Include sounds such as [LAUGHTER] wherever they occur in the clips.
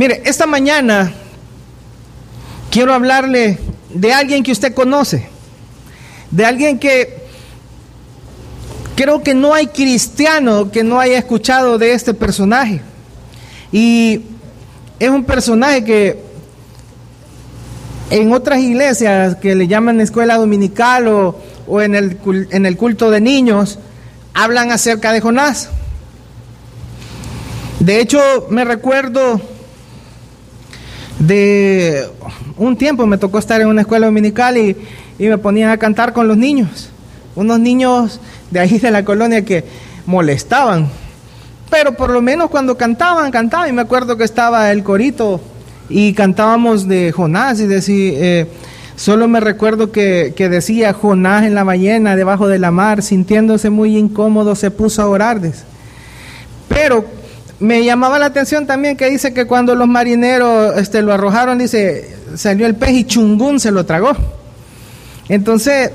Mire, esta mañana quiero hablarle de alguien que usted conoce, de alguien que creo que no hay cristiano que no haya escuchado de este personaje. Y es un personaje que en otras iglesias que le llaman escuela dominical o, en, el, en el culto de niños, hablan acerca de Jonás. De hecho, me recuerdo de un tiempo me tocó estar en una escuela dominical y, me ponían a cantar con los niños. Unos niños de ahí de la colonia que molestaban. Pero por lo menos cuando cantaban, cantaban. Y me acuerdo que estaba el corito y cantábamos de Jonás y decía, eh, solo me recuerdo que, que, decía Jonás en la ballena debajo de la mar, sintiéndose muy incómodo, se puso a orar. Pero me llamaba la atención también que dice que cuando los marineros este, lo arrojaron, dice, salió el pez y chungún se lo tragó. Entonces,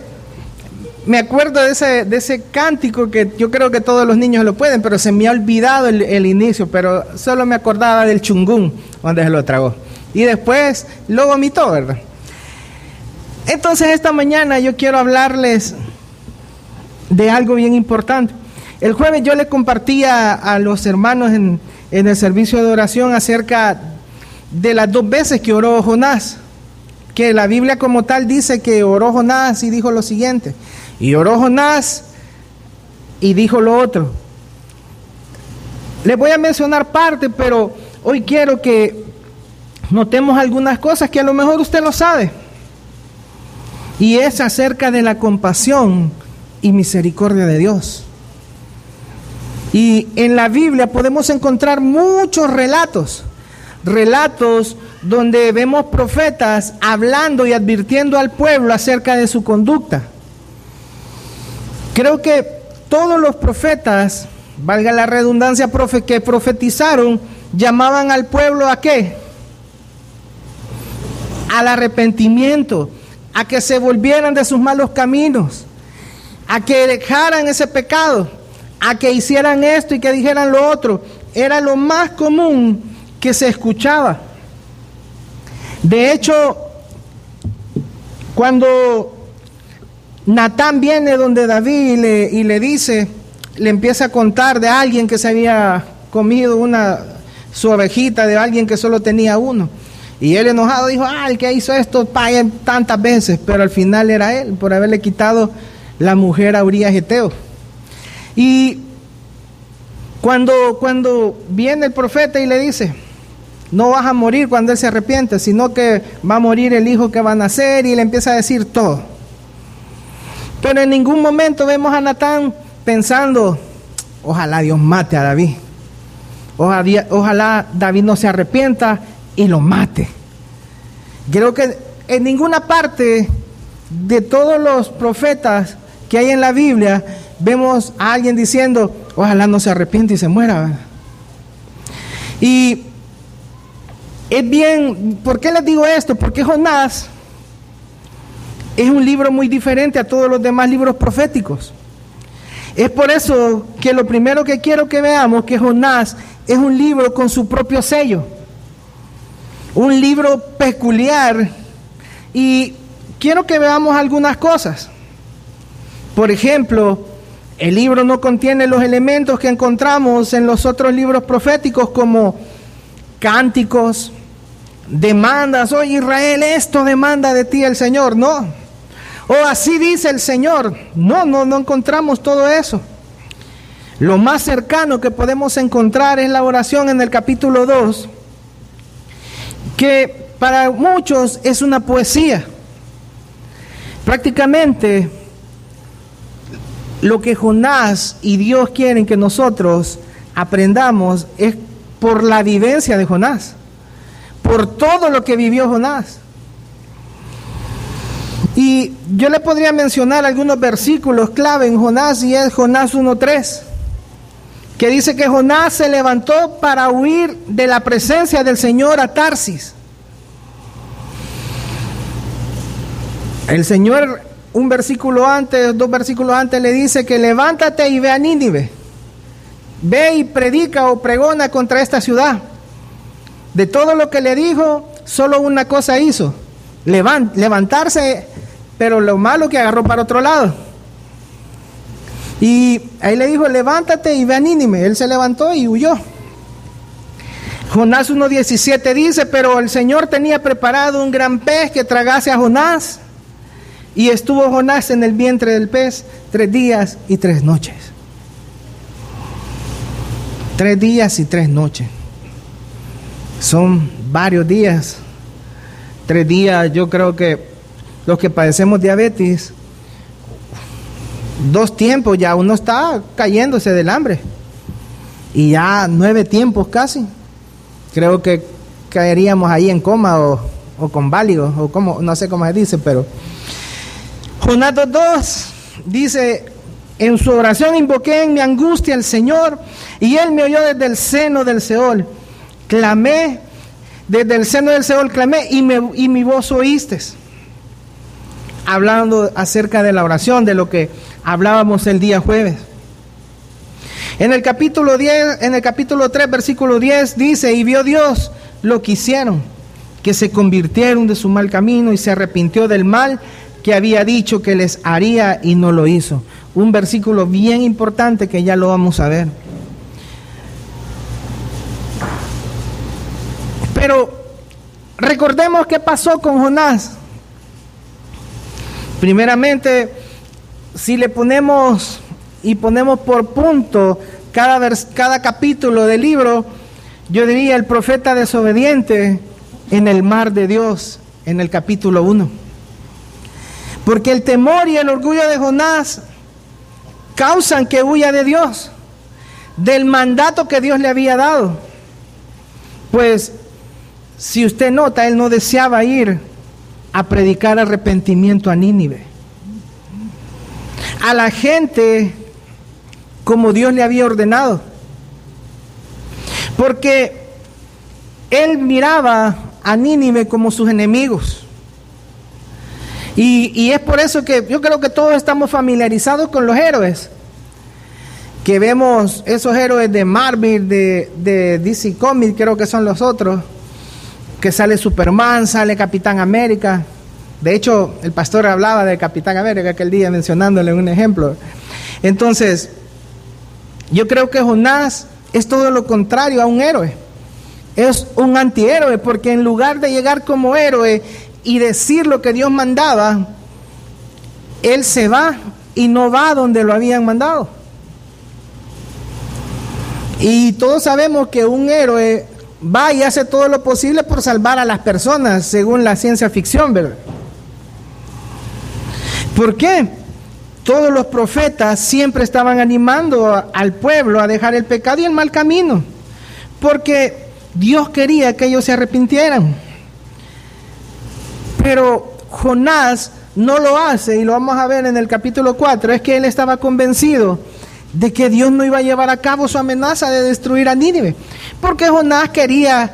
me acuerdo de ese, de ese cántico que yo creo que todos los niños lo pueden, pero se me ha olvidado el, inicio, pero solo me acordaba del chungún, donde se lo tragó. Y después lo vomitó, ¿verdad? Entonces, esta mañana yo quiero hablarles de algo bien importante. El jueves yo le compartía a los hermanos en, el servicio de oración acerca de las dos veces que oró Jonás, que la Biblia como tal dice que oró Jonás y dijo lo siguiente, y oró Jonás y dijo lo otro. Les voy a mencionar parte, pero hoy quiero que notemos algunas cosas que a lo mejor usted lo sabe. Y es acerca de la compasión y misericordia de Dios. Y en la Biblia podemos encontrar muchos relatos, relatos donde vemos profetas hablando y advirtiendo al pueblo acerca de su conducta. Creo que todos los profetas, valga la redundancia, que profetizaron, llamaban al pueblo a qué? Al arrepentimiento, a que se volvieran de sus malos caminos, a que dejaran ese pecado a que hicieran esto y que dijeran lo otro. Era lo más común que se escuchaba. De hecho, cuando Natán viene donde David y le, dice, le empieza a contar de alguien que se había comido una su ovejita, de alguien que solo tenía uno. Y él enojado dijo, ah, el que hizo esto tantas veces, pero al final era él, por haberle quitado la mujer a Urias Geteo. Y cuando, cuando viene el profeta y le dice, no vas a morir cuando él se arrepiente, sino que va a morir el hijo que va a nacer y le empieza a decir todo. Pero en ningún momento vemos a Natán pensando, ojalá Dios mate a David. Ojalá, ojalá David no se arrepienta y lo mate. Creo que en ninguna parte de todos los profetas que hay en la Biblia vemos a alguien diciendo, ojalá no se arrepiente y se muera. Y es bien, ¿por qué les digo esto? Porque Jonás es un libro muy diferente a todos los demás libros proféticos. Es por eso que lo primero que quiero que veamos que Jonás es un libro con su propio sello. Un libro peculiar. Y quiero que veamos algunas cosas. Por ejemplo, el libro no contiene los elementos que encontramos en los otros libros proféticos como cánticos, demandas, oh Israel, esto demanda de ti el Señor, no. O así dice el Señor, no, no, no encontramos todo eso. Lo más cercano que podemos encontrar es la oración en el capítulo 2, que para muchos es una poesía. Prácticamente lo que Jonás y Dios quieren que nosotros aprendamos es por la vivencia de Jonás, por todo lo que vivió Jonás. Y yo le podría mencionar algunos versículos clave en Jonás y es Jonás 1.3, que dice que Jonás se levantó para huir de la presencia del Señor a Tarsis. El Señor un versículo antes, dos versículos antes le dice que levántate y ve a Nínive. Ve y predica o pregona contra esta ciudad. De todo lo que le dijo, solo una cosa hizo, levantarse, pero lo malo que agarró para otro lado. Y ahí le dijo, levántate y ve a Nínime. Él se levantó y huyó. Jonás 1.17 dice, pero el Señor tenía preparado un gran pez que tragase a Jonás. Y estuvo Jonás en el vientre del pez tres días y tres noches. Tres días y tres noches. Son varios días. Tres días, yo creo que los que padecemos diabetes, dos tiempos ya uno está cayéndose del hambre. Y ya nueve tiempos casi. Creo que caeríamos ahí en coma o, con válido, o como, no sé cómo se dice, pero. Jonás 2 dice: En su oración invoqué en mi angustia al Señor, y Él me oyó desde el seno del Seol. Clamé, desde el seno del Seol clamé, y, me, y mi voz oíste. Hablando acerca de la oración, de lo que hablábamos el día jueves. En el capítulo 10, en el capítulo 3, versículo 10 dice, "Y vio Dios lo que hicieron, que se convirtieron de su mal camino y se arrepintió del mal que había dicho que les haría y no lo hizo." Un versículo bien importante que ya lo vamos a ver. Pero recordemos qué pasó con Jonás. Primeramente, si le ponemos y ponemos por punto cada, cada capítulo del libro, yo diría el profeta desobediente en el mar de Dios, en el capítulo 1. Porque el temor y el orgullo de Jonás causan que huya de Dios, del mandato que Dios le había dado. Pues si usted nota, él no deseaba ir a predicar arrepentimiento a Nínive a la gente como Dios le había ordenado. Porque él miraba a Nínive como sus enemigos. Y, es por eso que yo creo que todos estamos familiarizados con los héroes. Que vemos esos héroes de Marvel, de, de DC Comics, creo que son los otros. Que sale Superman, sale Capitán América. De hecho, el pastor hablaba de Capitán América aquel día mencionándole un ejemplo. Entonces, yo creo que Jonás es todo lo contrario a un héroe. Es un antihéroe porque en lugar de llegar como héroe y decir lo que Dios mandaba, él se va y no va donde lo habían mandado. Y todos sabemos que un héroe va y hace todo lo posible por salvar a las personas, según la ciencia ficción, ¿verdad? ¿Por qué? Todos los profetas siempre estaban animando al pueblo a dejar el pecado y el mal camino, porque Dios quería que ellos se arrepintieran. Pero Jonás no lo hace, y lo vamos a ver en el capítulo 4, es que él estaba convencido de que Dios no iba a llevar a cabo su amenaza de destruir a Nínive, porque Jonás quería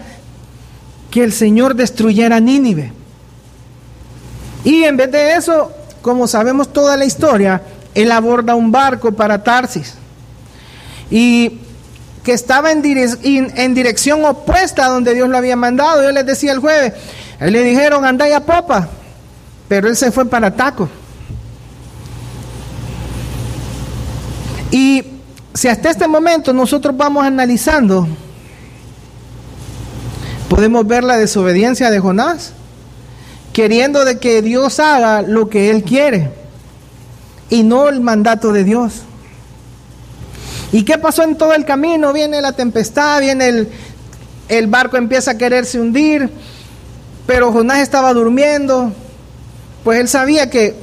que el Señor destruyera a Nínive. Y en vez de eso, como sabemos toda la historia, él aborda un barco para Tarsis. Y que estaba en, en, dirección opuesta a donde Dios lo había mandado. Yo les decía el jueves, le dijeron, anda a popa, pero él se fue para Taco. Y si hasta este momento nosotros vamos analizando, podemos ver la desobediencia de Jonás queriendo de que Dios haga lo que Él quiere y no el mandato de Dios. ¿Y qué pasó en todo el camino? Viene la tempestad, viene el, el barco empieza a quererse hundir, pero Jonás estaba durmiendo, pues él sabía que,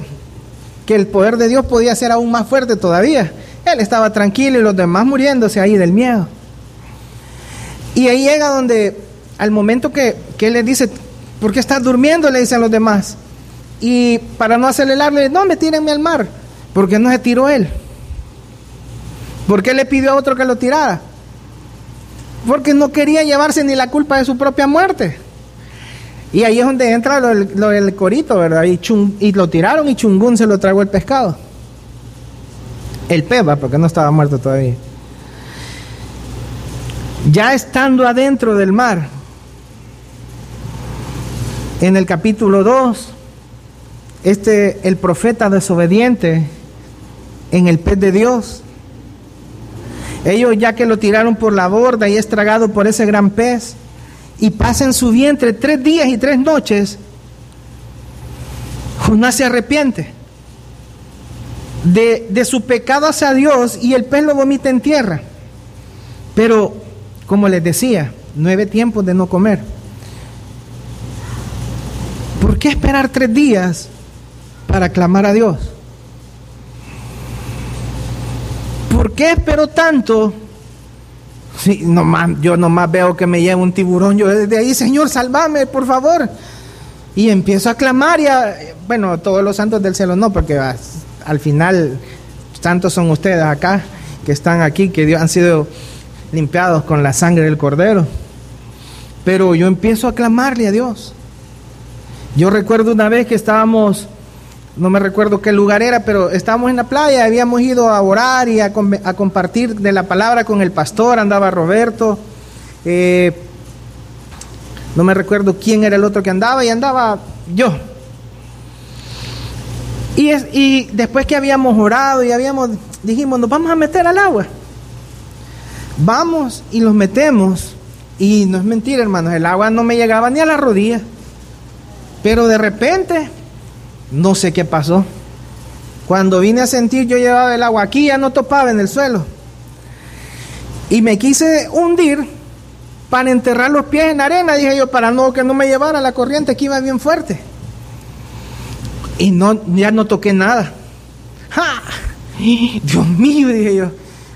que el poder de Dios podía ser aún más fuerte todavía. Él estaba tranquilo y los demás muriéndose ahí del miedo. Y ahí llega donde, al momento que, que él le dice, ¿Por qué estás durmiendo? Le dicen los demás. Y para no acelerarle, no, me tírenme al mar. Porque no se tiró él. ¿Por qué le pidió a otro que lo tirara? Porque no quería llevarse ni la culpa de su propia muerte. Y ahí es donde entra lo del, corito, ¿verdad? Y, y, lo tiraron y Chungún se lo tragó el pescado. El peba, porque no estaba muerto todavía. Ya estando adentro del mar, En el capítulo 2, este, el profeta desobediente en el pez de Dios. Ellos ya que lo tiraron por la borda y es tragado por ese gran pez y pasa su vientre tres días y tres noches, Jonás se arrepiente de, de su pecado hacia Dios y el pez lo vomita en tierra. Pero, como les decía, nueve tiempos de no comer. ¿Por qué esperar tres días para clamar a Dios? ¿Por qué espero tanto? Sí, nomás, yo nomás veo que me lleva un tiburón. Yo desde ahí, Señor, salvame, por favor. Y empiezo a clamar y a, bueno, todos los santos del cielo no, porque al final santos son ustedes acá, que están aquí, que Dios han sido limpiados con la sangre del cordero. Pero yo empiezo a clamarle a Dios. Yo recuerdo una vez que estábamos, no me recuerdo qué lugar era, pero estábamos en la playa, habíamos ido a orar y a, compartir de la palabra con el pastor, andaba Roberto, eh, no me recuerdo quién era el otro que andaba y andaba yo. Y, y después que habíamos orado y habíamos, dijimos, nos vamos a meter al agua. Vamos y los metemos. Y no es mentira, hermanos, el agua no me llegaba ni a la rodilla. Pero de repente, no sé qué pasó. Cuando vine a sentir, yo llevaba el agua aquí, ya no topaba en el suelo. Y me quise hundir para enterrar los pies en arena, dije yo, para no que no me llevara la corriente que iba bien fuerte. Y no, ya no toqué nada. ¡Ja! Dios mío, dije yo,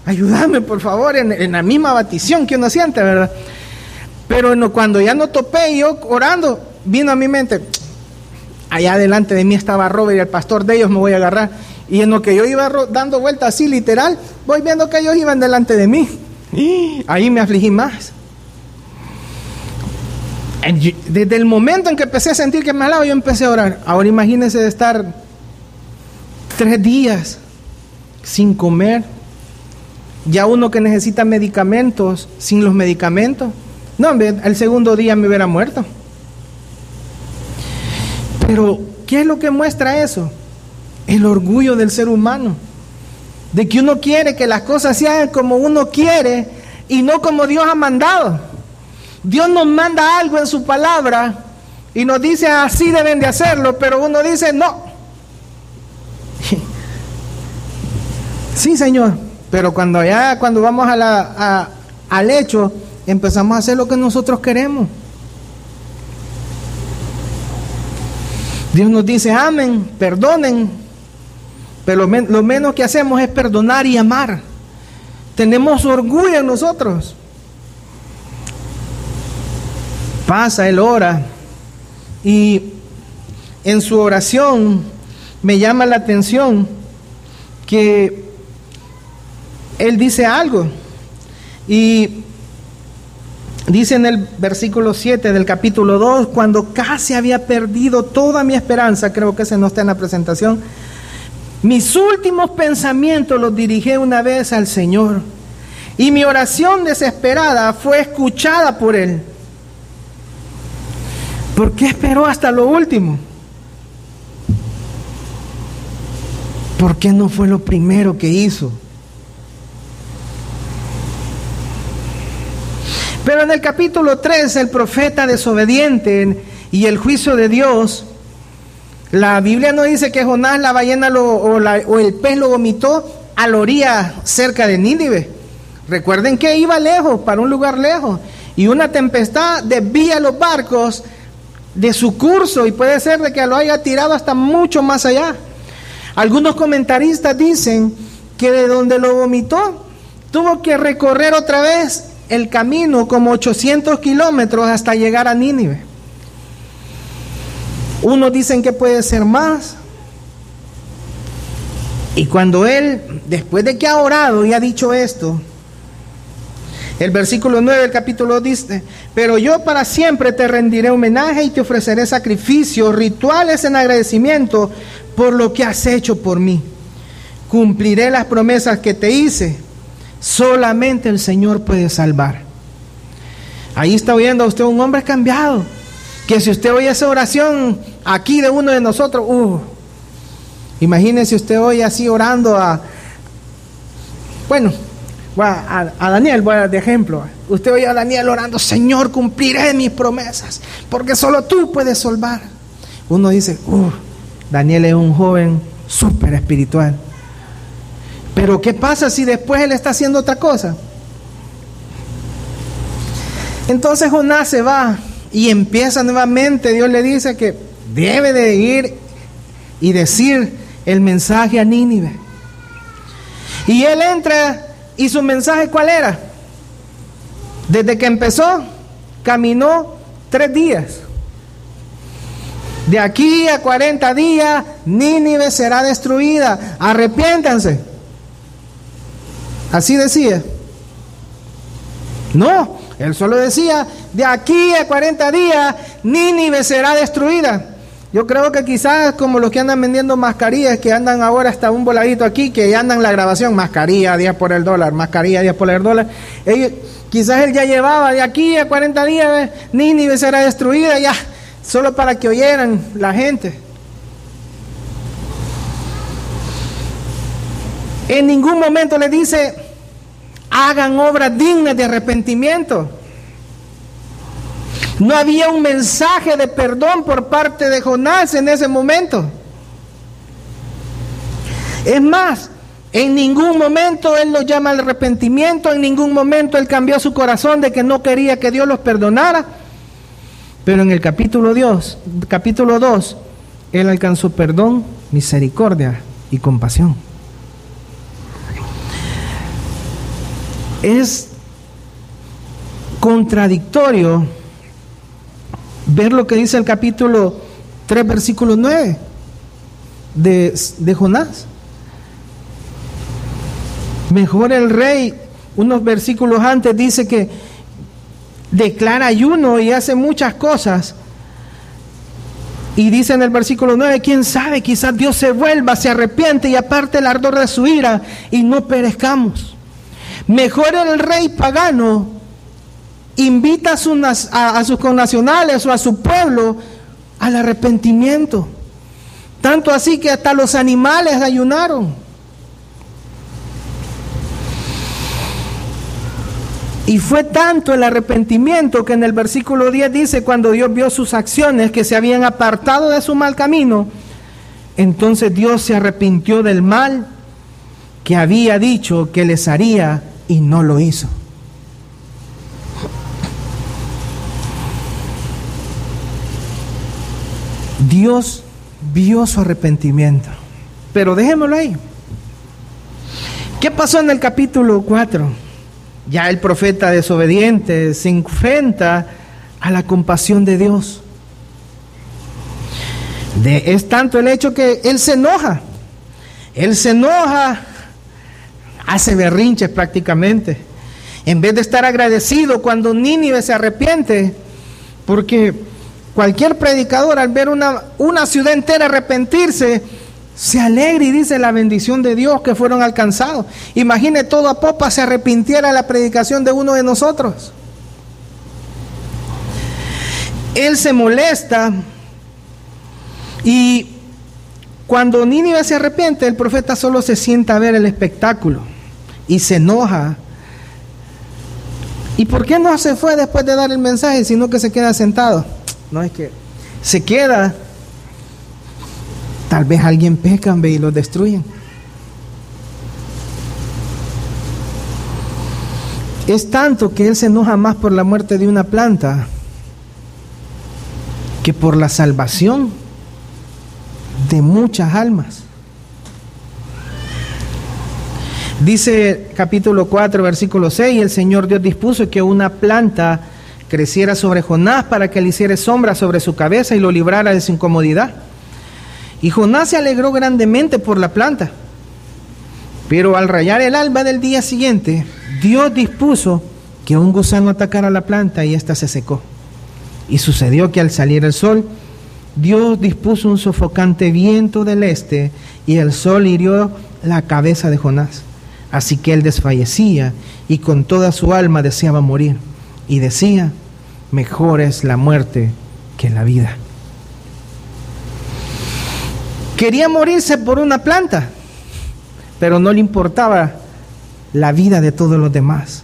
ayúdame por favor en, la misma batición que uno siente, ¿verdad? Pero cuando ya no topé, yo orando, vino a mi mente, allá delante de mí estaba Robert y el pastor de ellos me voy a agarrar. Y en lo que yo iba dando vueltas así literal, voy viendo que ellos iban delante de mí. Y ahí me afligí más. Desde el momento en que empecé a sentir que me alaba, yo empecé a orar. Ahora imagínense de estar tres días sin comer. Ya uno que necesita medicamentos, sin los medicamentos. No, el segundo día me hubiera muerto. Pero, ¿qué es lo que muestra eso? El orgullo del ser humano. De que uno quiere que las cosas sean como uno quiere y no como Dios ha mandado. Dios nos manda algo en su palabra y nos dice así deben de hacerlo, pero uno dice no. [LAUGHS] Sí, Señor, pero cuando ya cuando vamos al hecho, empezamos a hacer lo que nosotros queremos. Dios nos dice, amen, perdonen, pero lo menos que hacemos es perdonar y amar. Tenemos orgullo en nosotros pasa, él ora y en su oración me llama la atención que él dice algo y dice en el versículo 7 del capítulo 2, cuando casi había perdido toda mi esperanza, creo que ese no está en la presentación, mis últimos pensamientos los dirigí una vez al Señor y mi oración desesperada fue escuchada por Él. ¿Por qué esperó hasta lo último? ¿Por qué no fue lo primero que hizo? Pero en el capítulo 3, el profeta desobediente y el juicio de Dios, la Biblia no dice que Jonás la ballena o, el pez lo vomitó a la orilla cerca de Nínive. Recuerden que iba lejos, para un lugar lejos, y una tempestad desvía los barcos de su curso y puede ser de que lo haya tirado hasta mucho más allá. Algunos comentaristas dicen que de donde lo vomitó tuvo que recorrer otra vez el camino como 800 kilómetros hasta llegar a Nínive. Unos dicen que puede ser más. Y cuando él, después de que ha orado y ha dicho esto, el versículo 9 del capítulo dice, pero yo para siempre te rendiré homenaje y te ofreceré sacrificios, rituales en agradecimiento por lo que has hecho por mí. Cumpliré las promesas que te hice. Solamente el Señor puede salvar. Ahí está oyendo a usted un hombre cambiado, Que si usted oye esa oración aquí de uno de nosotros, uh, imagínese usted hoy así orando a, bueno, a, Daniel, voy a de ejemplo. Usted oye a Daniel orando, Señor, cumpliré mis promesas, porque solo tú puedes salvar. Uno dice, uh, Daniel es un joven súper espiritual. Pero ¿qué pasa si después él está haciendo otra cosa? Entonces Jonás se va y empieza nuevamente, Dios le dice que debe de ir y decir el mensaje a Nínive. Y él entra y su mensaje cuál era? Desde que empezó, caminó tres días. De aquí a 40 días, Nínive será destruida. Arrepiéntanse. Así decía. No, él solo decía, de aquí a 40 días, Nínive será destruida. Yo creo que quizás como los que andan vendiendo mascarillas, que andan ahora hasta un voladito aquí, que andan la grabación, mascarilla 10 por el dólar, mascarilla 10 por el dólar. Quizás él ya llevaba de aquí a 40 días, Nínive será destruida, ya, solo para que oyeran la gente. En ningún momento le dice, hagan obras dignas de arrepentimiento. No había un mensaje de perdón por parte de Jonás en ese momento. Es más, en ningún momento él lo llama al arrepentimiento, en ningún momento él cambió su corazón de que no quería que Dios los perdonara. Pero en el capítulo 2, capítulo 2, él alcanzó perdón, misericordia y compasión. Es contradictorio ver lo que dice el capítulo 3, versículo 9 de, de Jonás. Mejor el rey, unos versículos antes dice que declara ayuno y hace muchas cosas. Y dice en el versículo 9, quién sabe, quizás Dios se vuelva, se arrepiente y aparte el ardor de su ira y no perezcamos. Mejor el rey pagano invita a sus, a, sus connacionales o a su pueblo al arrepentimiento. Tanto así que hasta los animales ayunaron. Y fue tanto el arrepentimiento que en el versículo 10 dice, cuando Dios vio sus acciones que se habían apartado de su mal camino, entonces Dios se arrepintió del mal que había dicho que les haría y no lo hizo. Dios vio su arrepentimiento. Pero dejémoslo ahí. ¿Qué pasó en el capítulo 4? Ya el profeta desobediente se enfrenta a la compasión de Dios. De, es tanto el hecho que él se enoja. Él se enoja, hace berrinches prácticamente. En vez de estar agradecido cuando Nínive se arrepiente, porque Cualquier predicador al ver una, una ciudad entera arrepentirse, se alegra y dice la bendición de Dios que fueron alcanzados. Imagine todo a popa se arrepintiera la predicación de uno de nosotros. Él se molesta y cuando Nínive se arrepiente, el profeta solo se sienta a ver el espectáculo y se enoja. ¿Y por qué no se fue después de dar el mensaje, sino que se queda sentado? No es que se queda. Tal vez alguien peca y lo destruyen. Es tanto que él se enoja más por la muerte de una planta que por la salvación de muchas almas. Dice capítulo 4, versículo 6, el Señor Dios dispuso que una planta creciera sobre Jonás para que le hiciera sombra sobre su cabeza y lo librara de su incomodidad. Y Jonás se alegró grandemente por la planta. Pero al rayar el alba del día siguiente, Dios dispuso que un gusano atacara la planta y ésta se secó. Y sucedió que al salir el sol, Dios dispuso un sofocante viento del este y el sol hirió la cabeza de Jonás. Así que él desfallecía y con toda su alma deseaba morir. Y decía, mejor es la muerte que la vida. Quería morirse por una planta, pero no le importaba la vida de todos los demás.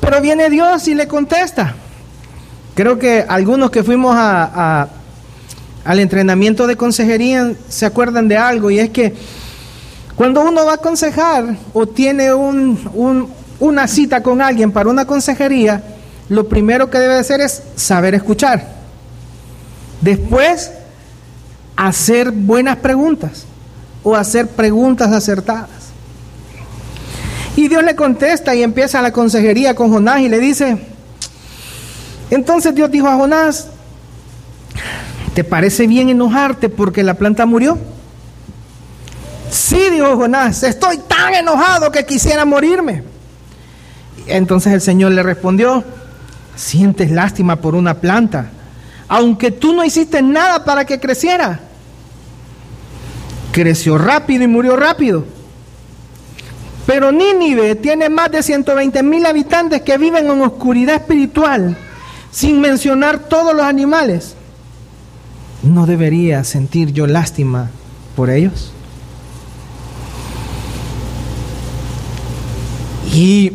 Pero viene Dios y le contesta. Creo que algunos que fuimos a, al entrenamiento de consejería se acuerdan de algo y es que cuando uno va a aconsejar o tiene una cita con alguien para una consejería, lo primero que debe hacer es saber escuchar. Después, hacer buenas preguntas o hacer preguntas acertadas. Y Dios le contesta y empieza la consejería con Jonás y le dice, entonces Dios dijo a Jonás, ¿te parece bien enojarte porque la planta murió? Sí, dijo Jonás, estoy tan enojado que quisiera morirme. Entonces el Señor le respondió, sientes lástima por una planta, aunque tú no hiciste nada para que creciera. Creció rápido y murió rápido. Pero Nínive tiene más de 120 mil habitantes que viven en oscuridad espiritual, sin mencionar todos los animales. ¿No debería sentir yo lástima por ellos? Y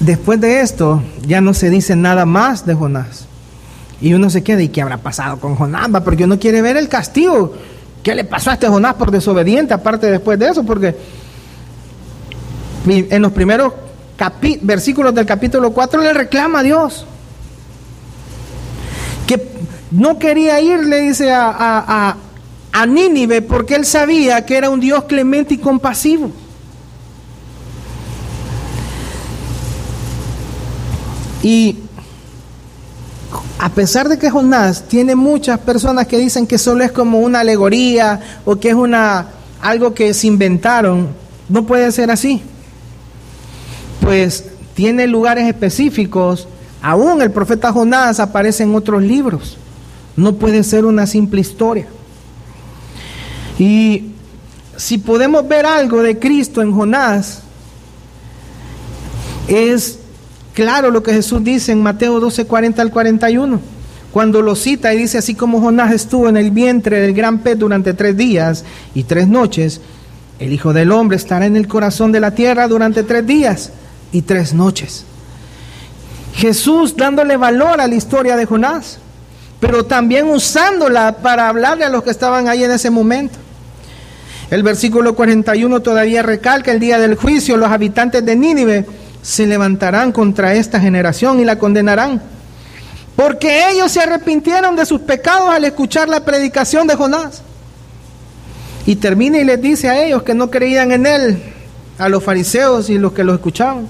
después de esto ya no se dice nada más de Jonás. Y uno se queda, ¿y qué habrá pasado con Jonás? Porque uno quiere ver el castigo. ¿Qué le pasó a este Jonás por desobediente? Aparte después de eso, porque en los primeros versículos del capítulo 4 le reclama a Dios. Que no quería ir, le dice a, a, a Nínive, porque él sabía que era un Dios clemente y compasivo. Y a pesar de que Jonás tiene muchas personas que dicen que solo es como una alegoría o que es una algo que se inventaron, no puede ser así. Pues tiene lugares específicos, aún el profeta Jonás aparece en otros libros. No puede ser una simple historia. Y si podemos ver algo de Cristo en Jonás, es claro lo que Jesús dice en Mateo 12, 40 al 41. Cuando lo cita y dice, así como Jonás estuvo en el vientre del gran pez durante tres días y tres noches, el Hijo del Hombre estará en el corazón de la tierra durante tres días y tres noches. Jesús dándole valor a la historia de Jonás, pero también usándola para hablarle a los que estaban ahí en ese momento. El versículo 41 todavía recalca el día del juicio, los habitantes de Nínive se levantarán contra esta generación y la condenarán. Porque ellos se arrepintieron de sus pecados al escuchar la predicación de Jonás. Y termina y les dice a ellos que no creían en él, a los fariseos y los que lo escuchaban.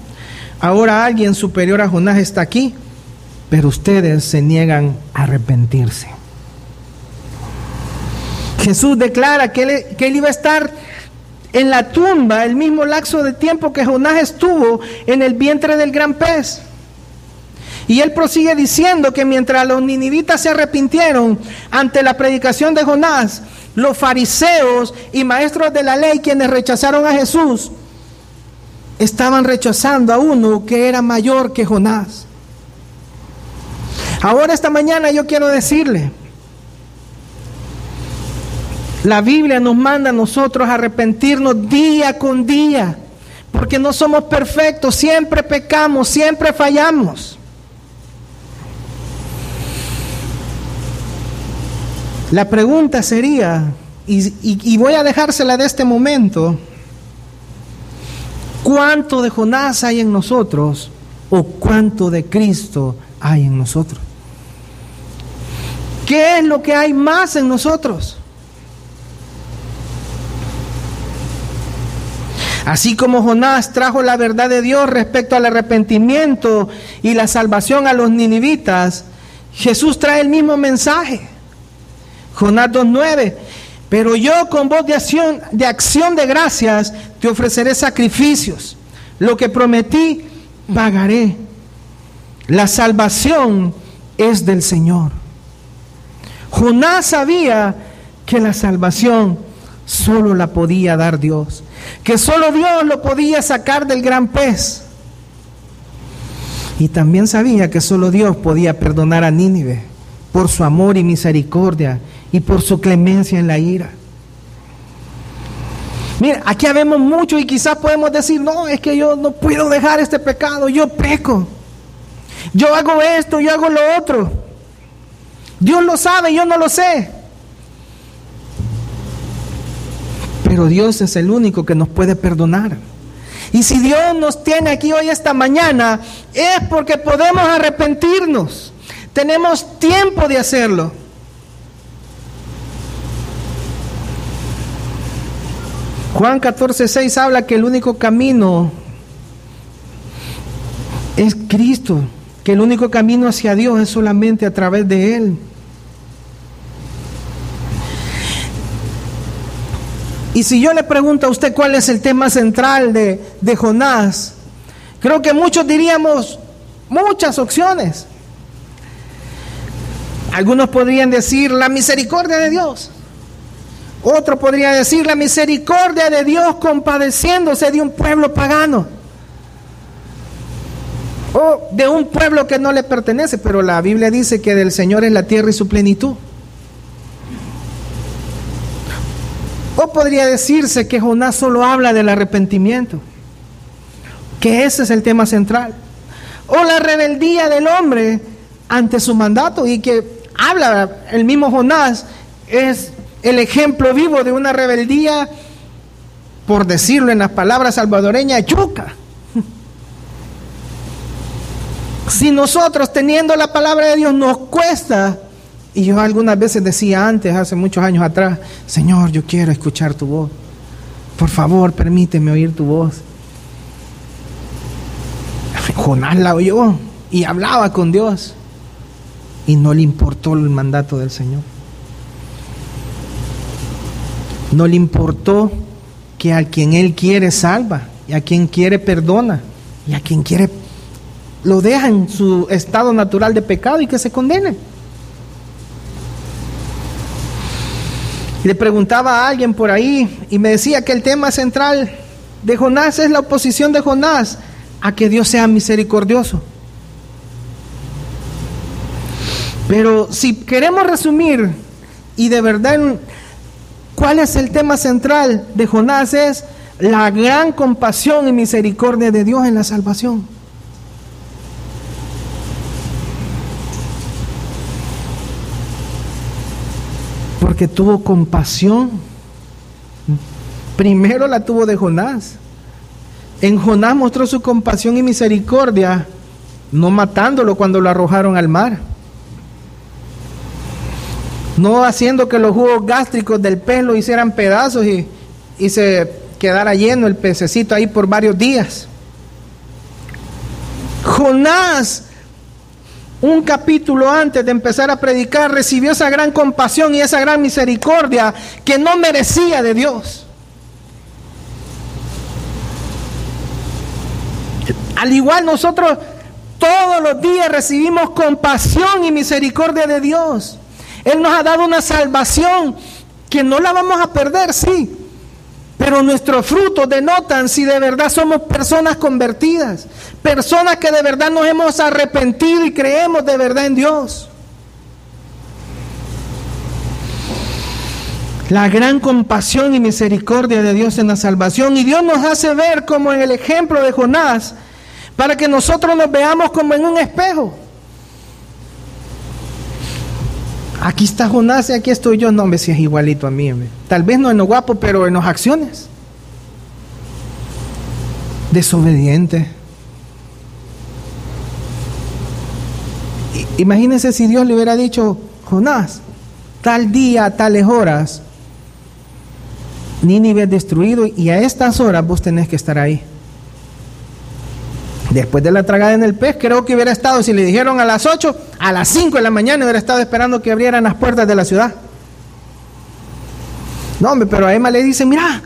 Ahora alguien superior a Jonás está aquí, pero ustedes se niegan a arrepentirse. Jesús declara que él, que él iba a estar en la tumba el mismo lapso de tiempo que Jonás estuvo en el vientre del gran pez. Y él prosigue diciendo que mientras los ninivitas se arrepintieron ante la predicación de Jonás, los fariseos y maestros de la ley quienes rechazaron a Jesús, estaban rechazando a uno que era mayor que Jonás. Ahora esta mañana yo quiero decirle, la Biblia nos manda a nosotros arrepentirnos día con día, porque no somos perfectos, siempre pecamos, siempre fallamos. La pregunta sería, y, voy a dejársela de este momento, ¿cuánto de Jonás hay en nosotros o cuánto de Cristo hay en nosotros? ¿Qué es lo que hay más en nosotros? Así como Jonás trajo la verdad de Dios respecto al arrepentimiento y la salvación a los ninivitas, Jesús trae el mismo mensaje. Jonás 2.9. Pero yo con voz de acción, de acción de gracias te ofreceré sacrificios. Lo que prometí, pagaré. La salvación es del Señor. Jonás sabía que la salvación solo la podía dar Dios que solo Dios lo podía sacar del gran pez. Y también sabía que solo Dios podía perdonar a Nínive, por su amor y misericordia y por su clemencia en la ira. Mira, aquí habemos mucho y quizás podemos decir, no, es que yo no puedo dejar este pecado, yo peco. Yo hago esto, yo hago lo otro. Dios lo sabe, yo no lo sé. Pero Dios es el único que nos puede perdonar. Y si Dios nos tiene aquí hoy esta mañana, es porque podemos arrepentirnos. Tenemos tiempo de hacerlo. Juan 14, 6 habla que el único camino es Cristo, que el único camino hacia Dios es solamente a través de Él. Y si yo le pregunto a usted cuál es el tema central de, de Jonás, creo que muchos diríamos muchas opciones. Algunos podrían decir la misericordia de Dios. Otro podría decir la misericordia de Dios compadeciéndose de un pueblo pagano. O de un pueblo que no le pertenece, pero la Biblia dice que del Señor es la tierra y su plenitud. O podría decirse que Jonás solo habla del arrepentimiento, que ese es el tema central. O la rebeldía del hombre ante su mandato y que habla el mismo Jonás, es el ejemplo vivo de una rebeldía, por decirlo en las palabras salvadoreñas, yuca. Si nosotros teniendo la palabra de Dios nos cuesta, y yo algunas veces decía antes, hace muchos años atrás, Señor, yo quiero escuchar tu voz. Por favor, permíteme oír tu voz. Jonás la oyó y hablaba con Dios y no le importó el mandato del Señor. No le importó que a quien Él quiere salva, y a quien quiere perdona, y a quien quiere lo deja en su estado natural de pecado y que se condene. Le preguntaba a alguien por ahí y me decía que el tema central de Jonás es la oposición de Jonás a que Dios sea misericordioso. Pero si queremos resumir y de verdad cuál es el tema central de Jonás es la gran compasión y misericordia de Dios en la salvación. Porque tuvo compasión. Primero la tuvo de Jonás. En Jonás mostró su compasión y misericordia, no matándolo cuando lo arrojaron al mar no haciendo que los jugos gástricos del pelo hicieran pedazos y, y se quedara lleno el pececito ahí por varios días. Jonás, un capítulo antes de empezar a predicar, recibió esa gran compasión y esa gran misericordia que no merecía de Dios. Al igual nosotros todos los días recibimos compasión y misericordia de Dios. Él nos ha dado una salvación que no la vamos a perder, sí. Pero nuestros frutos denotan si de verdad somos personas convertidas, personas que de verdad nos hemos arrepentido y creemos de verdad en Dios. La gran compasión y misericordia de Dios en la salvación. Y Dios nos hace ver como en el ejemplo de Jonás, para que nosotros nos veamos como en un espejo. Aquí está Jonás y aquí estoy yo. No, me si es igualito a mí. Tal vez no en lo guapo, pero en las acciones. Desobediente. Imagínense si Dios le hubiera dicho, Jonás, tal día, tales horas, Nínive destruido y a estas horas vos tenés que estar ahí. Después de la tragada en el pez, creo que hubiera estado, si le dijeron a las 8, a las 5 de la mañana hubiera estado esperando que abrieran las puertas de la ciudad. No, hombre, pero a Emma le dice, mira,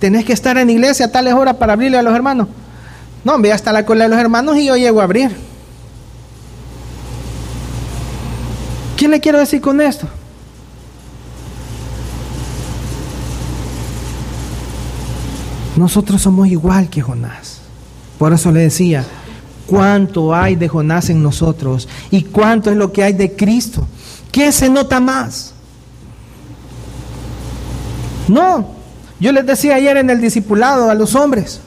tenés que estar en iglesia a tales horas para abrirle a los hermanos. No, hombre, hasta la cola de los hermanos y yo llego a abrir. ¿Qué le quiero decir con esto? Nosotros somos igual que Jonás. Por eso le decía, cuánto hay de Jonás en nosotros y cuánto es lo que hay de Cristo. ¿Qué se nota más? No, yo les decía ayer en el discipulado a los hombres,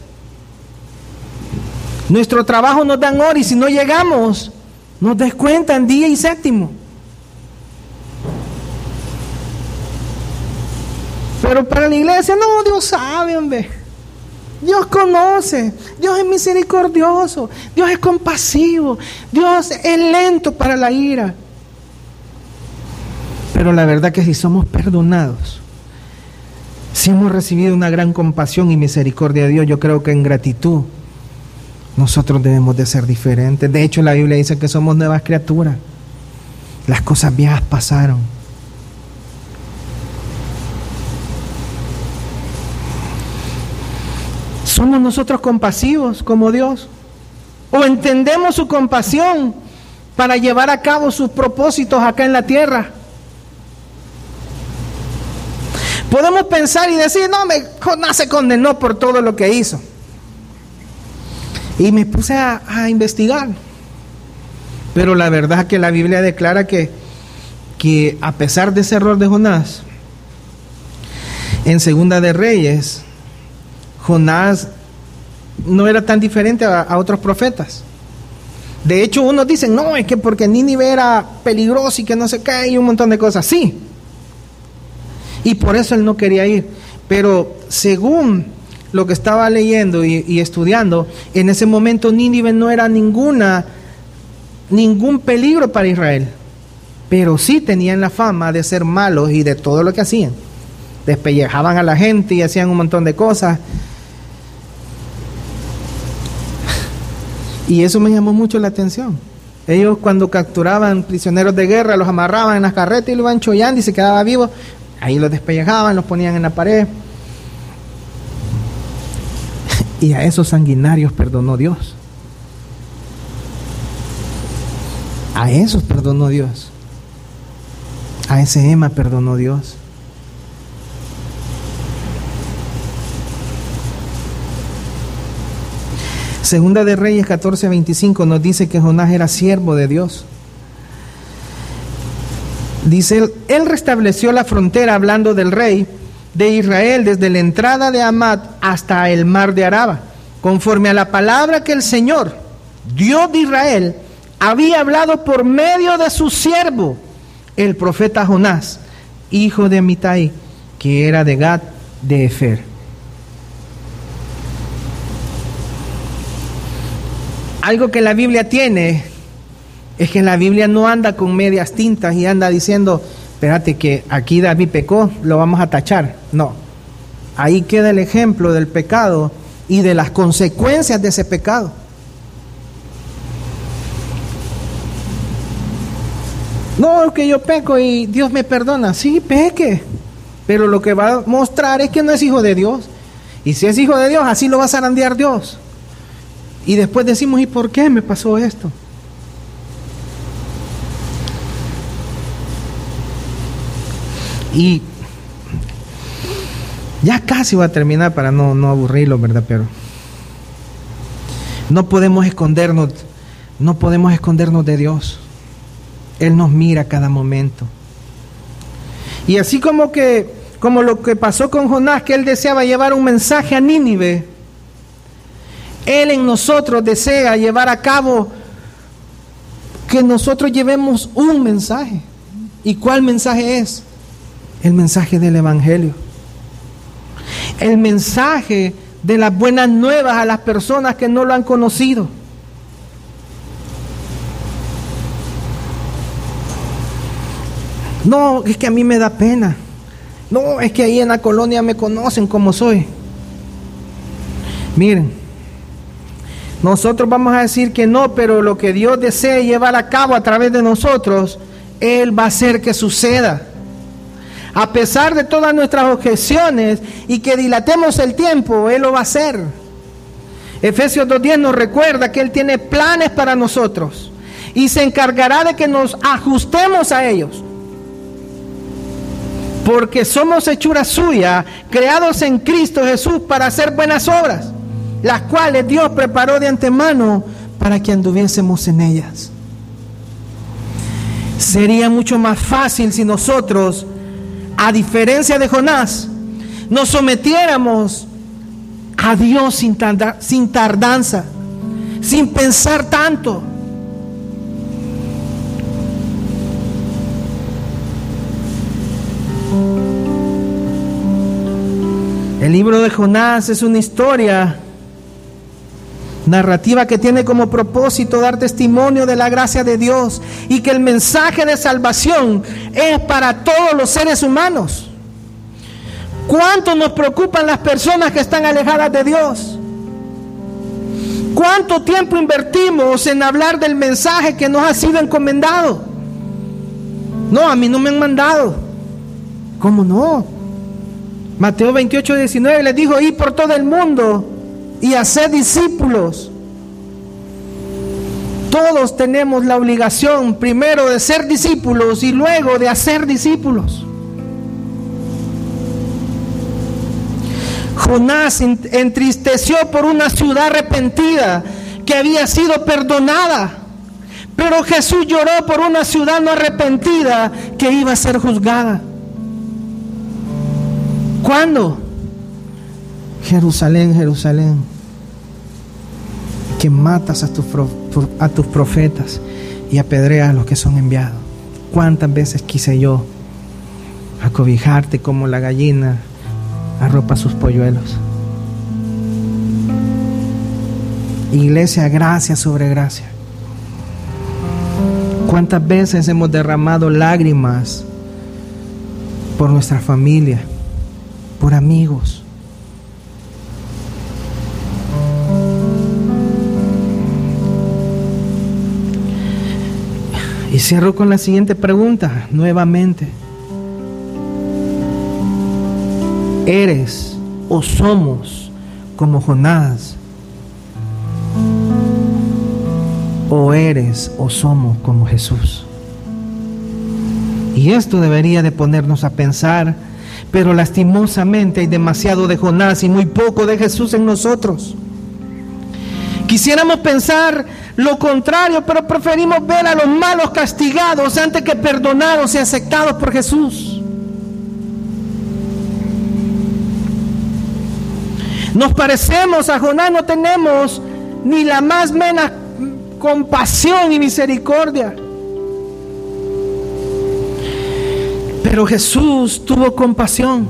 nuestro trabajo nos dan hora y si no llegamos, nos descuentan día y séptimo. Pero para la iglesia, no, Dios sabe, hombre. Dios conoce, Dios es misericordioso, Dios es compasivo, Dios es lento para la ira. Pero la verdad que si somos perdonados, si hemos recibido una gran compasión y misericordia de Dios, yo creo que en gratitud nosotros debemos de ser diferentes. De hecho, la Biblia dice que somos nuevas criaturas. Las cosas viejas pasaron. ¿Somos nosotros compasivos como Dios? ¿O entendemos su compasión para llevar a cabo sus propósitos acá en la tierra? Podemos pensar y decir, no, me, Jonás se condenó por todo lo que hizo. Y me puse a, investigar. Pero la verdad es que la Biblia declara que, que a pesar de ese error de Jonás, en Segunda de Reyes, Jonás no era tan diferente a, otros profetas. De hecho, unos dicen, no, es que porque Nínive era peligroso y que no se cae y un montón de cosas. Sí. Y por eso él no quería ir. Pero según lo que estaba leyendo y, estudiando, en ese momento Nínive no era ninguna, ningún peligro para Israel, pero sí tenían la fama de ser malos y de todo lo que hacían. Despellejaban a la gente y hacían un montón de cosas. Y eso me llamó mucho la atención. Ellos cuando capturaban prisioneros de guerra, los amarraban en las carretas y lo iban chollando y se quedaba vivo. Ahí los despellejaban, los ponían en la pared. Y a esos sanguinarios perdonó Dios. A esos perdonó Dios. A ese Emma perdonó Dios. Segunda de Reyes 14:25 nos dice que Jonás era siervo de Dios. Dice, él, él restableció la frontera hablando del rey de Israel desde la entrada de Amad hasta el mar de Araba, conforme a la palabra que el Señor, Dios de Israel, había hablado por medio de su siervo, el profeta Jonás, hijo de Amitai, que era de Gad de Efer. Algo que la Biblia tiene es que la Biblia no anda con medias tintas y anda diciendo, espérate que aquí David pecó, lo vamos a tachar. No, ahí queda el ejemplo del pecado y de las consecuencias de ese pecado. No, que yo peco y Dios me perdona. Sí, peque. Pero lo que va a mostrar es que no es hijo de Dios. Y si es hijo de Dios, así lo va a zarandear Dios. Y después decimos, ¿y por qué me pasó esto? Y ya casi va a terminar para no, no aburrirlo, ¿verdad? Pero no podemos escondernos, no podemos escondernos de Dios. Él nos mira cada momento. Y así como que, como lo que pasó con Jonás, que él deseaba llevar un mensaje a Nínive, él en nosotros desea llevar a cabo que nosotros llevemos un mensaje. ¿Y cuál mensaje es? el mensaje del Evangelio. El mensaje de las buenas nuevas a las personas que no lo han conocido. No, es que a mí me da pena. No, es que ahí en la colonia me conocen como soy. Miren, nosotros vamos a decir que no, pero lo que Dios desea llevar a cabo a través de nosotros, Él va a hacer que suceda a pesar de todas nuestras objeciones y que dilatemos el tiempo, Él lo va a hacer. Efesios 2.10 nos recuerda que Él tiene planes para nosotros y se encargará de que nos ajustemos a ellos. Porque somos hechura suya, creados en Cristo Jesús para hacer buenas obras, las cuales Dios preparó de antemano para que anduviésemos en ellas. Sería mucho más fácil si nosotros, a diferencia de Jonás, nos sometiéramos a Dios sin, sin tardanza, sin pensar tanto. El libro de Jonás es una historia narrativa que tiene como propósito dar testimonio de la gracia de Dios y que el mensaje de salvación es para todos los seres humanos. ¿Cuánto nos preocupan las personas que están alejadas de Dios? ¿Cuánto tiempo invertimos en hablar del mensaje que nos ha sido encomendado? No, a mí no me han mandado. ¿Cómo no? Mateo 28, 19 les dijo, ir por todo el mundo y hacer discípulos. Todos tenemos la obligación primero de ser discípulos y luego de hacer discípulos. Jonás entristeció por una ciudad arrepentida que había sido perdonada. Pero Jesús lloró por una ciudad no arrepentida que iba a ser juzgada. ¿Cuándo? Jerusalén, Jerusalén, que matas a tus, a tus profetas y apedreas a los que son enviados. ¿Cuántas veces quise yo acobijarte como la gallina arropa sus polluelos? Iglesia, gracia sobre gracia. ¿Cuántas veces hemos derramado lágrimas por nuestra familia? por amigos. Y cierro con la siguiente pregunta, nuevamente. ¿Eres o somos como Jonás? ¿O eres o somos como Jesús? Y esto debería de ponernos a pensar pero lastimosamente hay demasiado de Jonás y muy poco de Jesús en nosotros. Quisiéramos pensar lo contrario, pero preferimos ver a los malos castigados antes que perdonados y aceptados por Jesús. Nos parecemos a Jonás, no tenemos ni la más menos compasión y misericordia. Pero Jesús tuvo compasión.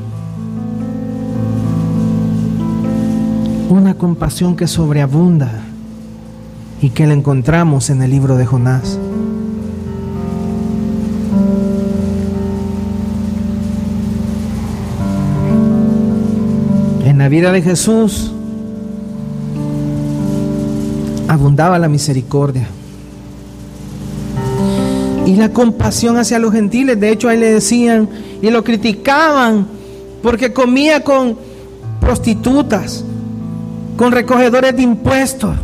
Una compasión que sobreabunda y que la encontramos en el libro de Jonás. En la vida de Jesús abundaba la misericordia y la compasión hacia los gentiles. De hecho, ahí le decían y lo criticaban porque comía con prostitutas, con recogedores de impuestos.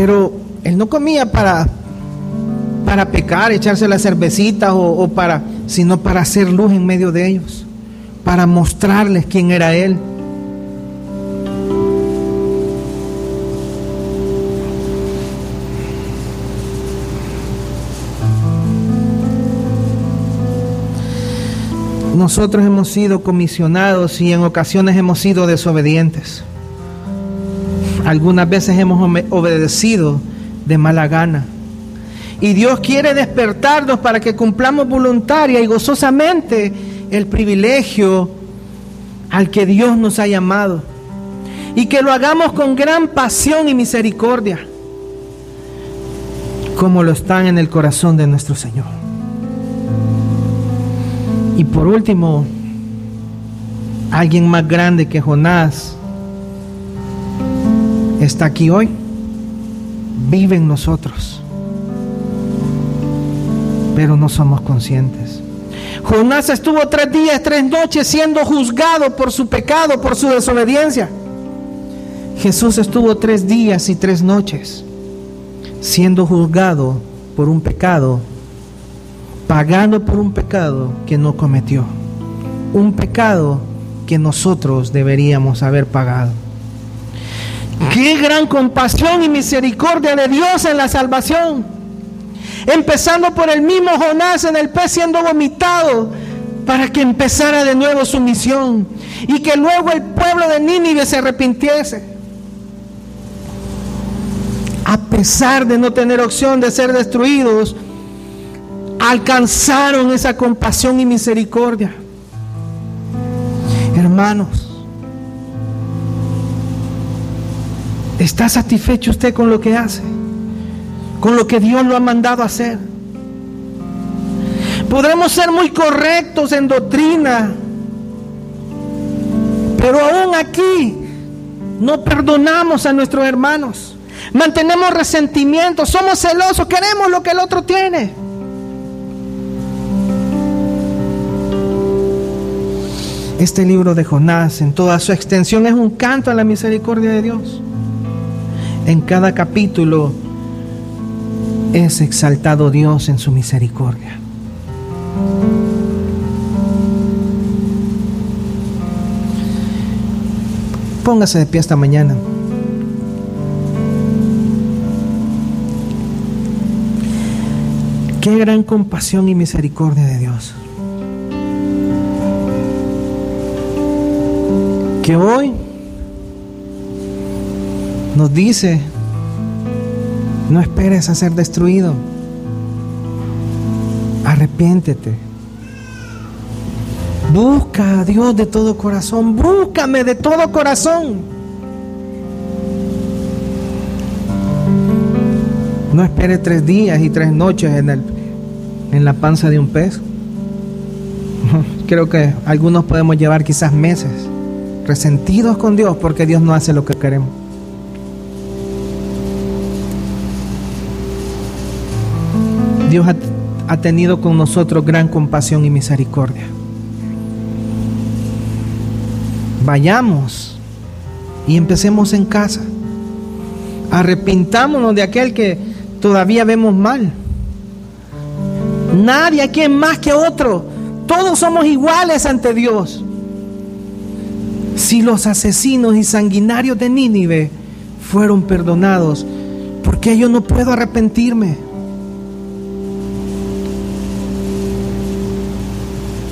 Pero él no comía para, para pecar, echarse la cervecita o, o para, sino para hacer luz en medio de ellos, para mostrarles quién era él. nosotros hemos sido comisionados y en ocasiones hemos sido desobedientes. Algunas veces hemos obedecido de mala gana. Y Dios quiere despertarnos para que cumplamos voluntaria y gozosamente el privilegio al que Dios nos ha llamado. Y que lo hagamos con gran pasión y misericordia, como lo están en el corazón de nuestro Señor. Y por último, alguien más grande que Jonás está aquí hoy, vive en nosotros, pero no somos conscientes. Jonás estuvo tres días, tres noches siendo juzgado por su pecado, por su desobediencia. Jesús estuvo tres días y tres noches siendo juzgado por un pecado pagando por un pecado que no cometió, un pecado que nosotros deberíamos haber pagado. Qué gran compasión y misericordia de Dios en la salvación. Empezando por el mismo Jonás en el pez siendo vomitado para que empezara de nuevo su misión y que luego el pueblo de Nínive se arrepintiese. A pesar de no tener opción de ser destruidos, alcanzaron esa compasión y misericordia. Hermanos, ¿está satisfecho usted con lo que hace? Con lo que Dios lo ha mandado a hacer. Podremos ser muy correctos en doctrina, pero aún aquí no perdonamos a nuestros hermanos. Mantenemos resentimiento, somos celosos, queremos lo que el otro tiene. Este libro de Jonás en toda su extensión es un canto a la misericordia de Dios. En cada capítulo es exaltado Dios en su misericordia. Póngase de pie esta mañana. Qué gran compasión y misericordia de Dios. Que hoy nos dice, no esperes a ser destruido. Arrepiéntete. Busca a Dios de todo corazón. Búscame de todo corazón. No espere tres días y tres noches en, el, en la panza de un pez. [LAUGHS] Creo que algunos podemos llevar quizás meses resentidos con Dios porque Dios no hace lo que queremos. Dios ha, tenido con nosotros gran compasión y misericordia. Vayamos y empecemos en casa. Arrepintámonos de aquel que todavía vemos mal. Nadie aquí es más que otro. Todos somos iguales ante Dios. Si los asesinos y sanguinarios de Nínive fueron perdonados, ¿por qué yo no puedo arrepentirme?